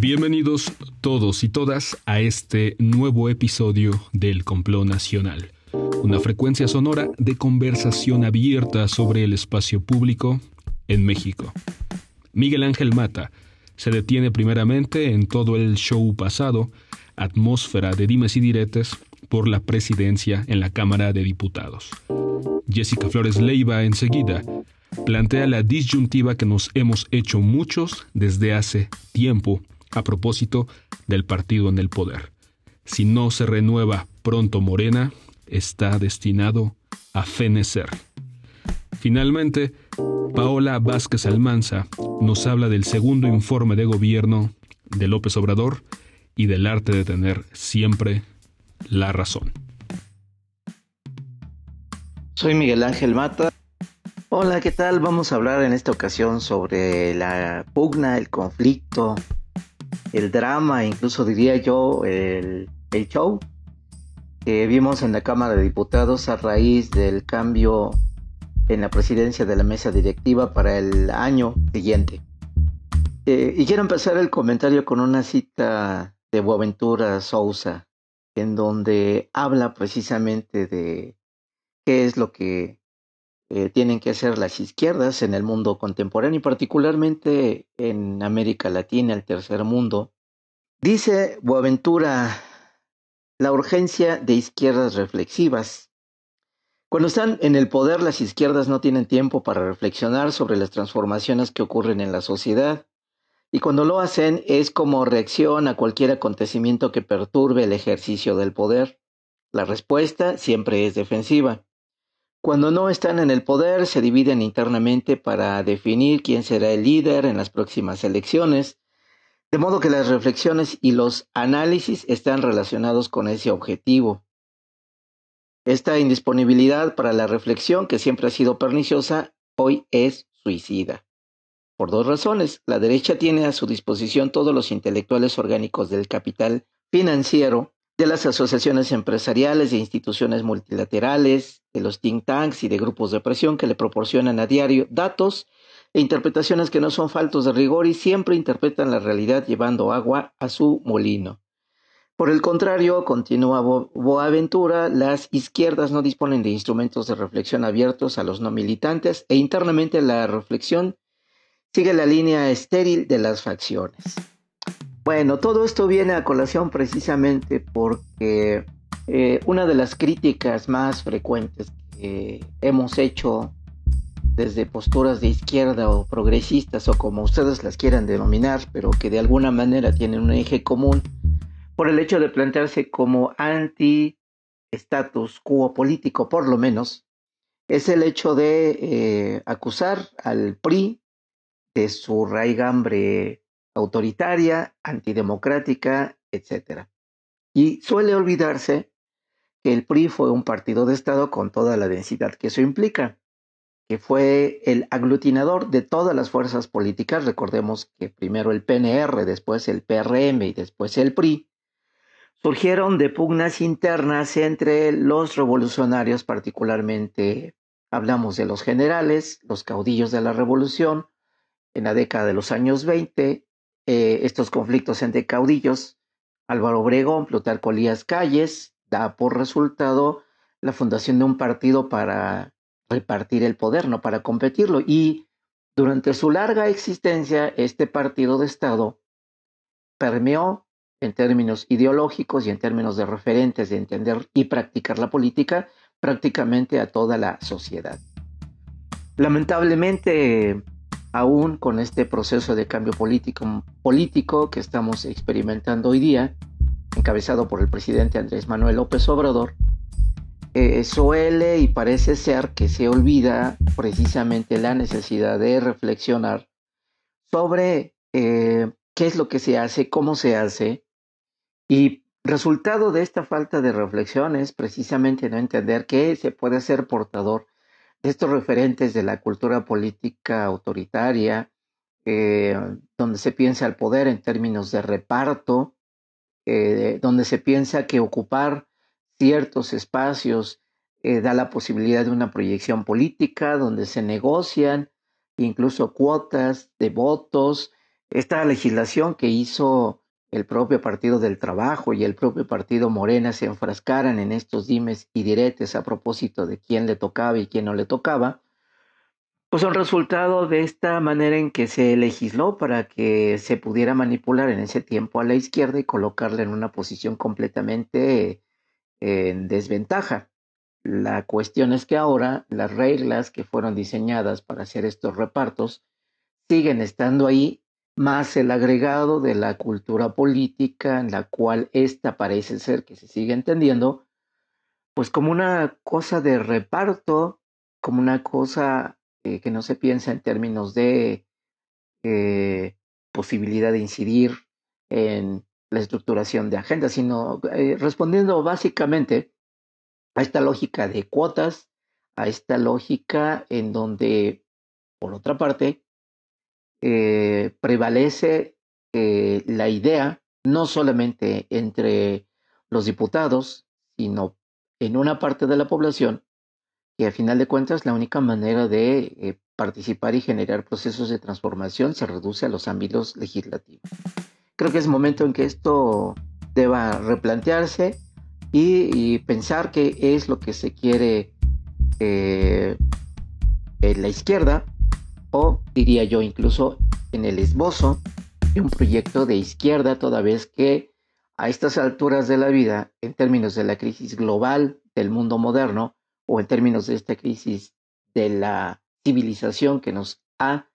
Bienvenidos todos y todas a este nuevo episodio del Complot Nacional, una frecuencia sonora de conversación abierta sobre el espacio público en México. Miguel Ángel Mata se detiene primeramente en todo el show pasado, atmósfera de dimes y diretes, por la presidencia en la Cámara de Diputados. Jessica Flores Leiva enseguida plantea la disyuntiva que nos hemos hecho muchos desde hace tiempo a propósito del partido en el poder. Si no se renueva pronto Morena, está destinado a fenecer. Finalmente, Paola Vázquez Almanza nos habla del segundo informe de gobierno de López Obrador y del arte de tener siempre la razón. Soy Miguel Ángel Mata. Hola, ¿qué tal? Vamos a hablar en esta ocasión sobre la pugna, el conflicto, el drama, incluso diría yo, el, show que vimos en la Cámara de Diputados a raíz del cambio en la presidencia de la mesa directiva para el año siguiente. Eh, y quiero empezar el comentario con una cita de Boaventura Sousa, en donde habla precisamente de qué es lo que eh, tienen que hacer las izquierdas en el mundo contemporáneo y particularmente en América Latina, el tercer mundo. Dice Boaventura, la urgencia de izquierdas reflexivas. Cuando están en el poder, las izquierdas no tienen tiempo para reflexionar sobre las transformaciones que ocurren en la sociedad, y cuando lo hacen es como reacción a cualquier acontecimiento que perturbe el ejercicio del poder. La respuesta siempre es defensiva. Cuando no están en el poder, se dividen internamente para definir quién será el líder en las próximas elecciones, de modo que las reflexiones y los análisis están relacionados con ese objetivo. Esta indisponibilidad para la reflexión, que siempre ha sido perniciosa, hoy es suicida. Por dos razones. La derecha tiene a su disposición todos los intelectuales orgánicos del capital financiero de las asociaciones empresariales, de instituciones multilaterales, de los think tanks y de grupos de presión que le proporcionan a diario datos e interpretaciones que no son faltos de rigor y siempre interpretan la realidad llevando agua a su molino. Por el contrario, continúa Boaventura, las izquierdas no disponen de instrumentos de reflexión abiertos a los no militantes e internamente la reflexión sigue la línea estéril de las facciones. Bueno, todo esto viene a colación precisamente porque eh, una de las críticas más frecuentes que hemos hecho desde posturas de izquierda o progresistas o como ustedes las quieran denominar, pero que de alguna manera tienen un eje común, por el hecho de plantearse como anti-status quo político, por lo menos, es el hecho de eh, acusar al PRI de su raigambre autoritaria, antidemocrática, etc. Y suele olvidarse que el PRI fue un partido de Estado con toda la densidad que eso implica, que fue el aglutinador de todas las fuerzas políticas. Recordemos que primero el PNR, después el PRM y después el PRI, surgieron de pugnas internas entre los revolucionarios, particularmente hablamos de los generales, los caudillos de la revolución, en la década de los años 20, eh, estos conflictos entre caudillos, Álvaro Obregón, Plutarco Elías Calles, da por resultado la fundación de un partido para repartir el poder, no para competirlo. Y durante su larga existencia, este partido de Estado permeó en términos ideológicos y en términos de referentes de entender y practicar la política prácticamente a toda la sociedad. Lamentablemente, aún con este proceso de cambio político, que estamos experimentando hoy día, encabezado por el presidente Andrés Manuel López Obrador, eh, suele y parece ser que se olvida precisamente la necesidad de reflexionar sobre eh, qué es lo que se hace, cómo se hace, y resultado de esta falta de reflexión es precisamente no entender que se puede ser portador estos referentes de la cultura política autoritaria, eh, donde se piensa el poder en términos de reparto, eh, donde se piensa que ocupar ciertos espacios eh, da la posibilidad de una proyección política, donde se negocian incluso cuotas de votos. Esta legislación que hizo el propio Partido del Trabajo y el propio Partido Morena se enfrascaran en estos dimes y diretes a propósito de quién le tocaba y quién no le tocaba, pues son resultado de esta manera en que se legisló para que se pudiera manipular en ese tiempo a la izquierda y colocarla en una posición completamente en desventaja. La cuestión es que ahora las reglas que fueron diseñadas para hacer estos repartos siguen estando ahí más el agregado de la cultura política en la cual esta parece ser que se sigue entendiendo, pues como una cosa de reparto, como una cosa eh, que no se piensa en términos de eh, posibilidad de incidir en la estructuración de agenda, sino eh, respondiendo básicamente a esta lógica de cuotas, a esta lógica en donde, por otra parte, eh, prevalece eh, la idea, no solamente entre los diputados, sino en una parte de la población, que a final de cuentas la única manera de eh, participar y generar procesos de transformación se reduce a los ámbitos legislativos. Creo que es momento en que esto deba replantearse y, pensar qué es lo que se quiere en la izquierda o diría yo incluso en el esbozo de un proyecto de izquierda, toda vez que a estas alturas de la vida, en términos de la crisis global del mundo moderno, o en términos de esta crisis de la civilización que nos ha,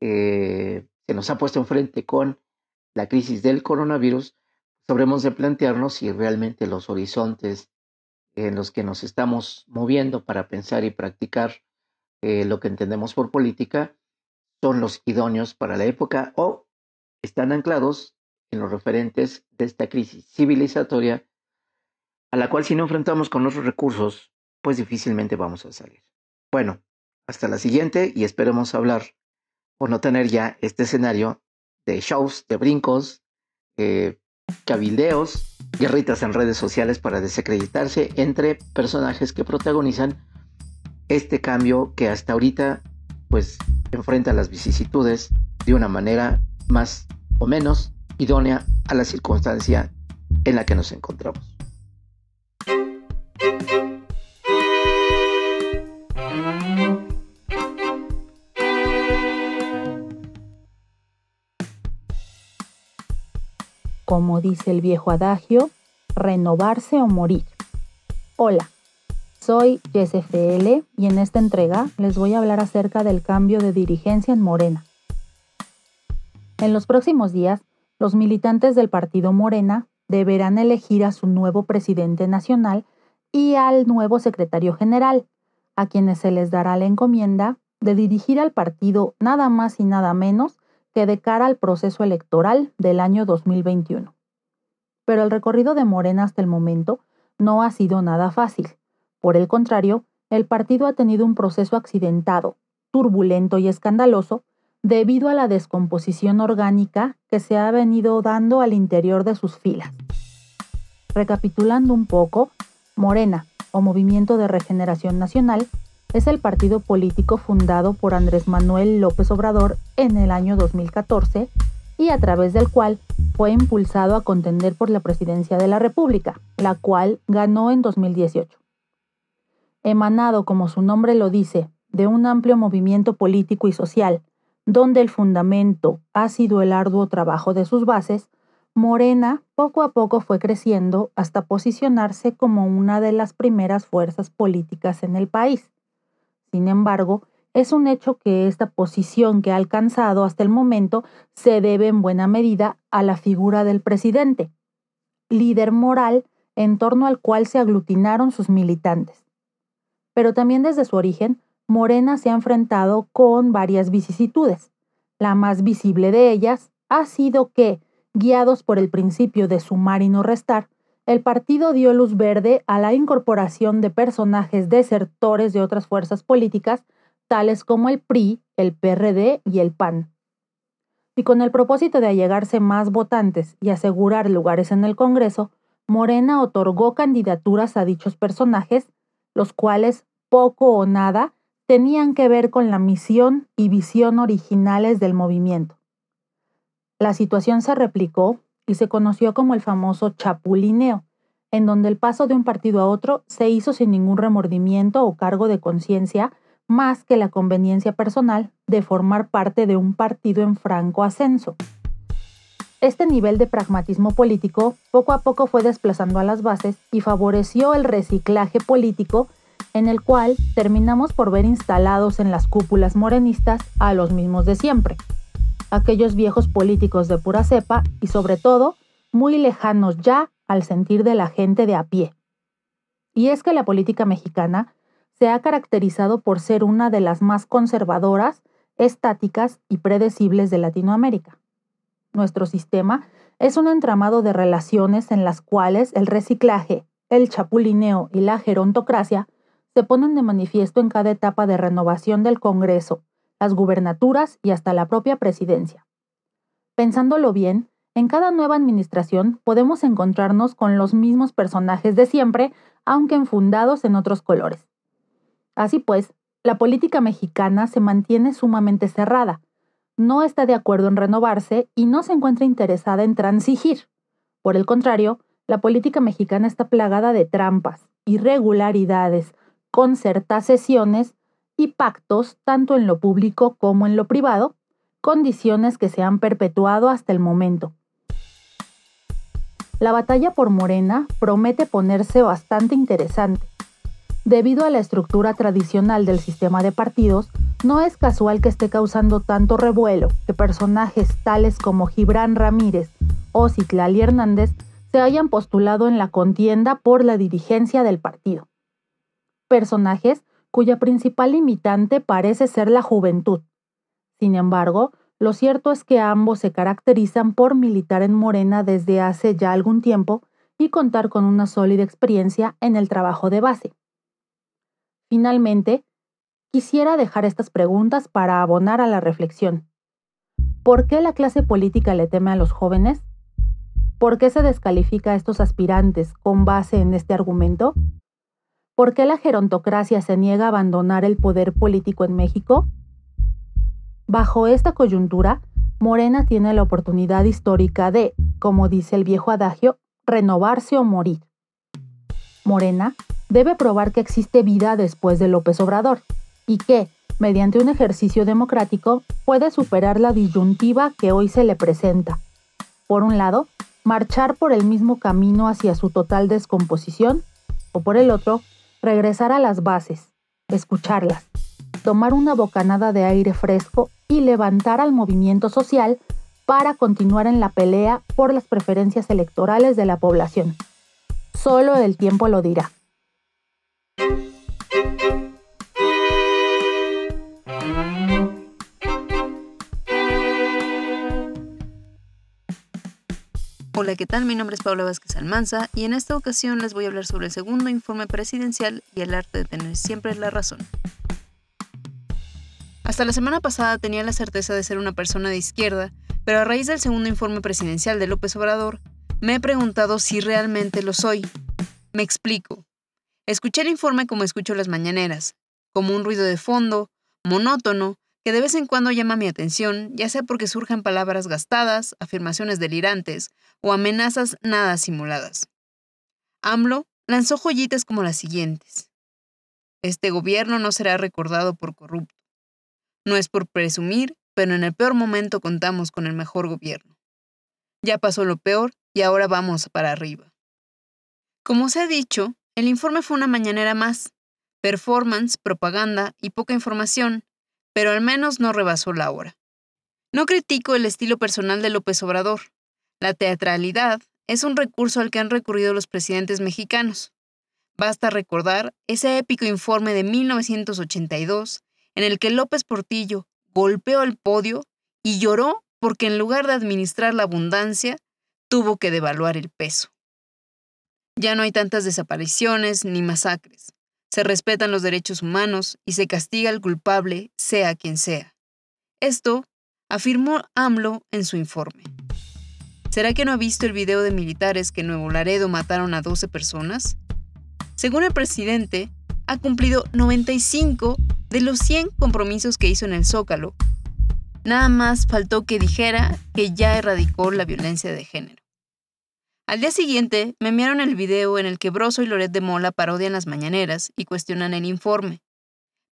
eh, que nos ha puesto enfrente con la crisis del coronavirus, sabremos de plantearnos si realmente los horizontes en los que nos estamos moviendo para pensar y practicar eh, lo que entendemos por política son los idóneos para la época o están anclados en los referentes de esta crisis civilizatoria a la cual si no enfrentamos con otros recursos, pues difícilmente vamos a salir. Bueno, hasta la siguiente y esperemos hablar o no tener ya este escenario de shows, de brincos, eh, cabildeos, guerritas en redes sociales para desacreditarse entre personajes que protagonizan este cambio que hasta ahorita pues enfrenta las vicisitudes de una manera más o menos idónea a la circunstancia en la que nos encontramos. Como dice el viejo adagio, renovarse o morir. Hola, soy YesFL y en esta entrega les voy a hablar acerca del cambio de dirigencia en Morena. En los próximos días, los militantes del partido Morena deberán elegir a su nuevo presidente nacional y al nuevo secretario general, a quienes se les dará la encomienda de dirigir al partido nada más y nada menos que de cara al proceso electoral del año 2021. Pero el recorrido de Morena hasta el momento no ha sido nada fácil por el contrario, el partido ha tenido un proceso accidentado, turbulento y escandaloso debido a la descomposición orgánica que se ha venido dando al interior de sus filas. Recapitulando un poco, Morena, o Movimiento de Regeneración Nacional, es el partido político fundado por Andrés Manuel López Obrador en el año 2014 y a través del cual fue impulsado a contender por la presidencia de la República, la cual ganó en 2018 emanado, como su nombre lo dice, de un amplio movimiento político y social, donde el fundamento ha sido el arduo trabajo de sus bases, Morena poco a poco fue creciendo hasta posicionarse como una de las primeras fuerzas políticas en el país. Sin embargo, es un hecho que esta posición que ha alcanzado hasta el momento se debe en buena medida a la figura del presidente, líder moral en torno al cual se aglutinaron sus militantes pero también desde su origen, Morena se ha enfrentado con varias vicisitudes. La más visible de ellas ha sido que, guiados por el principio de sumar y no restar, el partido dio luz verde a la incorporación de personajes desertores de otras fuerzas políticas, tales como el PRI, el PRD y el PAN. Y con el propósito de allegarse más votantes y asegurar lugares en el Congreso, Morena otorgó candidaturas a dichos personajes los cuales, poco o nada, tenían que ver con la misión y visión originales del movimiento. la situación se replicó y se conoció como el famoso chapulineo, en donde el paso de un partido a otro se hizo sin ningún remordimiento o cargo de conciencia más que la conveniencia personal de formar parte de un partido en franco ascenso. Este nivel de pragmatismo político poco a poco fue desplazando a las bases y favoreció el reciclaje político en el cual terminamos por ver instalados en las cúpulas morenistas a los mismos de siempre, aquellos viejos políticos de pura cepa y sobre todo muy lejanos ya al sentir de la gente de a pie. Y es que la política mexicana se ha caracterizado por ser una de las más conservadoras, estáticas y predecibles de Latinoamérica. Nuestro sistema es un entramado de relaciones en las cuales el reciclaje, el chapulineo y la gerontocracia se ponen de manifiesto en cada etapa de renovación del Congreso, las gubernaturas y hasta la propia presidencia. Pensándolo bien, en cada nueva administración podemos encontrarnos con los mismos personajes de siempre, aunque enfundados en otros colores. Así pues, la política mexicana se mantiene sumamente cerrada, no está de acuerdo en renovarse y no se encuentra interesada en transigir. Por el contrario, la política mexicana está plagada de trampas, irregularidades, concertaciones y pactos tanto en lo público como en lo privado, condiciones que se han perpetuado hasta el momento. La batalla por Morena promete ponerse bastante interesante. Debido a la estructura tradicional del sistema de partidos, no es casual que esté causando tanto revuelo que personajes tales como Gibran Ramírez o Citlali Hernández se hayan postulado en la contienda por la dirigencia del partido. Personajes cuya principal limitante parece ser la juventud. Sin embargo, lo cierto es que ambos se caracterizan por militar en Morena desde hace ya algún tiempo y contar con una sólida experiencia en el trabajo de base. Finalmente, quisiera dejar estas preguntas para abonar a la reflexión. ¿Por qué la clase política le teme a los jóvenes? ¿Por qué se descalifica a estos aspirantes con base en este argumento? ¿Por qué la gerontocracia se niega a abandonar el poder político en México? Bajo esta coyuntura, Morena tiene la oportunidad histórica de, como dice el viejo adagio, renovarse o morir. Morena debe probar que existe vida después de López Obrador y que, mediante un ejercicio democrático, puede superar la disyuntiva que hoy se le presenta. Por un lado, marchar por el mismo camino hacia su total descomposición, o por el otro, regresar a las bases, escucharlas, tomar una bocanada de aire fresco y levantar al movimiento social para continuar en la pelea por las preferencias electorales de la población. Solo el tiempo lo dirá. Hola, ¿qué tal? Mi nombre es Paula Vázquez Almanza y en esta ocasión les voy a hablar sobre el segundo informe presidencial y el arte de tener siempre la razón. Hasta la semana pasada tenía la certeza de ser una persona de izquierda, pero a raíz del segundo informe presidencial de López Obrador, me he preguntado si realmente lo soy. Me explico. Escuché el informe como escucho las mañaneras, como un ruido de fondo, monótono, que de vez en cuando llama mi atención, ya sea porque surjan palabras gastadas, afirmaciones delirantes o amenazas nada simuladas. AMLO lanzó joyitas como las siguientes. Este gobierno no será recordado por corrupto. No es por presumir, pero en el peor momento contamos con el mejor gobierno. Ya pasó lo peor y ahora vamos para arriba. Como se ha dicho, el informe fue una mañanera más, performance, propaganda y poca información, pero al menos no rebasó la hora. No critico el estilo personal de López Obrador. La teatralidad es un recurso al que han recurrido los presidentes mexicanos. Basta recordar ese épico informe de 1982 en el que López Portillo golpeó el podio y lloró porque en lugar de administrar la abundancia, tuvo que devaluar el peso. Ya no hay tantas desapariciones ni masacres. Se respetan los derechos humanos y se castiga al culpable, sea quien sea. Esto afirmó AMLO en su informe. ¿Será que no ha visto el video de militares que en Nuevo Laredo mataron a 12 personas? Según el presidente, ha cumplido 95 de los 100 compromisos que hizo en el Zócalo. Nada más faltó que dijera que ya erradicó la violencia de género. Al día siguiente me enviaron el video en el que Broso y Loret de Mola parodian las mañaneras y cuestionan el informe.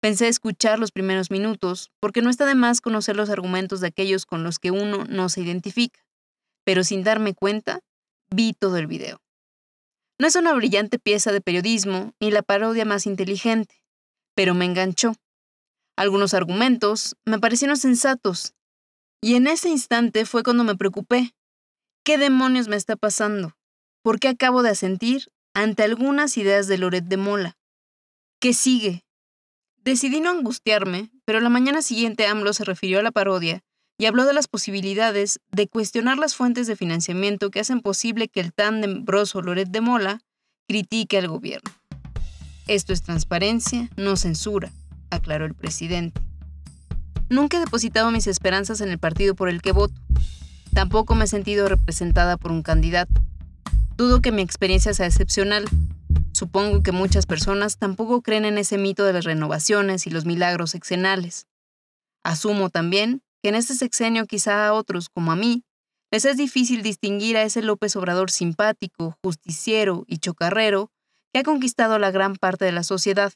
Pensé escuchar los primeros minutos, porque no está de más conocer los argumentos de aquellos con los que uno no se identifica, pero sin darme cuenta, vi todo el video. No es una brillante pieza de periodismo ni la parodia más inteligente, pero me enganchó. Algunos argumentos me parecieron sensatos, y en ese instante fue cuando me preocupé, ¿Qué demonios me está pasando? ¿Por qué acabo de asentir ante algunas ideas de Loret de Mola? ¿Qué sigue? Decidí no angustiarme, pero la mañana siguiente AMLO se refirió a la parodia y habló de las posibilidades de cuestionar las fuentes de financiamiento que hacen posible que el tándem broso Loret de Mola critique al gobierno. Esto es transparencia, no censura, aclaró el presidente. Nunca he depositado mis esperanzas en el partido por el que voto. Tampoco me he sentido representada por un candidato. Dudo que mi experiencia sea excepcional. Supongo que muchas personas tampoco creen en ese mito de las renovaciones y los milagros sexenales. Asumo también que en este sexenio quizá a otros, como a mí, les es difícil distinguir a ese López Obrador simpático, justiciero y chocarrero que ha conquistado la gran parte de la sociedad.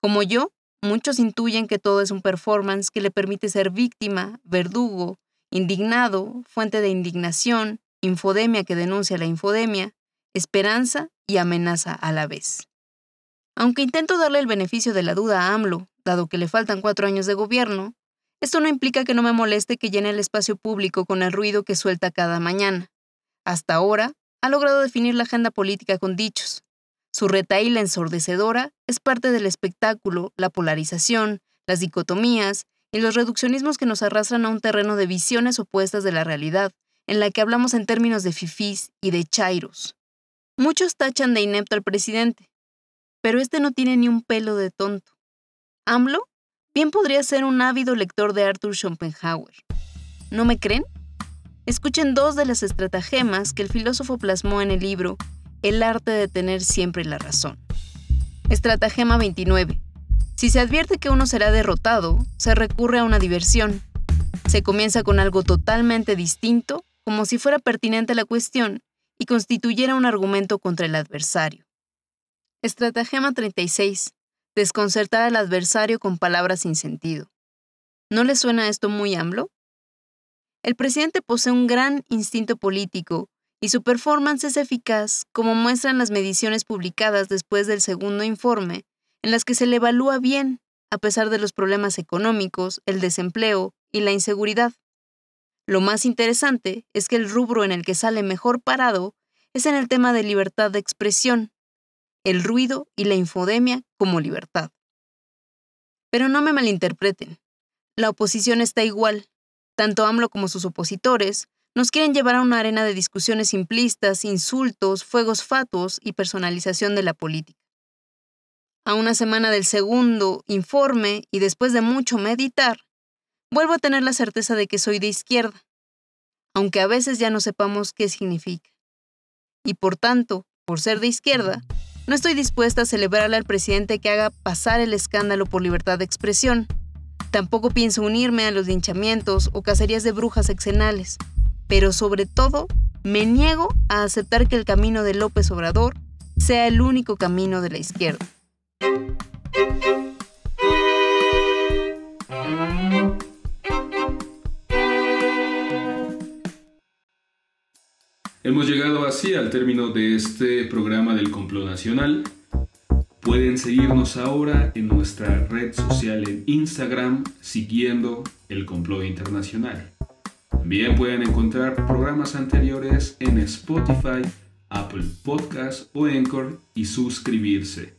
Como yo, muchos intuyen que todo es un performance que le permite ser víctima, verdugo, indignado, fuente de indignación, infodemia que denuncia la infodemia, esperanza y amenaza a la vez. Aunque intento darle el beneficio de la duda a AMLO, dado que le faltan cuatro años de gobierno, esto no implica que no me moleste que llene el espacio público con el ruido que suelta cada mañana. Hasta ahora, ha logrado definir la agenda política con dichos. Su retaíla ensordecedora es parte del espectáculo, la polarización, las dicotomías y los reduccionismos que nos arrastran a un terreno de visiones opuestas de la realidad, en la que hablamos en términos de fifís y de chairos. Muchos tachan de inepto al presidente, pero este no tiene ni un pelo de tonto. AMLO bien podría ser un ávido lector de Arthur Schopenhauer. ¿No me creen? Escuchen dos de las estratagemas que el filósofo plasmó en el libro El arte de tener siempre la razón. Estratagema 29. Si se advierte que uno será derrotado, se recurre a una diversión. Se comienza con algo totalmente distinto, como si fuera pertinente la cuestión y constituyera un argumento contra el adversario. Estratagema 36. Desconcertar al adversario con palabras sin sentido. ¿No le suena esto muy AMLO? El presidente posee un gran instinto político y su performance es eficaz, como muestran las mediciones publicadas después del segundo informe en las que se le evalúa bien, a pesar de los problemas económicos, el desempleo y la inseguridad. Lo más interesante es que el rubro en el que sale mejor parado es en el tema de libertad de expresión, el ruido y la infodemia como libertad. Pero no me malinterpreten, la oposición está igual. Tanto AMLO como sus opositores nos quieren llevar a una arena de discusiones simplistas, insultos, fuegos fatuos y personalización de la política a una semana del segundo informe y después de mucho meditar, vuelvo a tener la certeza de que soy de izquierda, aunque a veces ya no sepamos qué significa. Y por tanto, por ser de izquierda, no estoy dispuesta a celebrarle al presidente que haga pasar el escándalo por libertad de expresión. Tampoco pienso unirme a los linchamientos o cacerías de brujas exenales, pero sobre todo me niego a aceptar que el camino de López Obrador sea el único camino de la izquierda. Hemos llegado así al término de este programa del Complot Nacional. Pueden seguirnos ahora en nuestra red social en Instagram siguiendo el Complot Internacional. También pueden encontrar programas anteriores en Spotify, Apple Podcast o Anchor y suscribirse.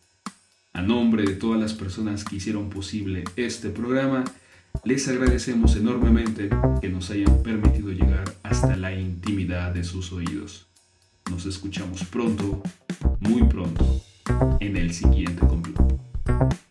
A nombre de todas las personas que hicieron posible este programa, les agradecemos enormemente que nos hayan permitido llegar hasta la intimidad de sus oídos. Nos escuchamos pronto, muy pronto, en el siguiente complot.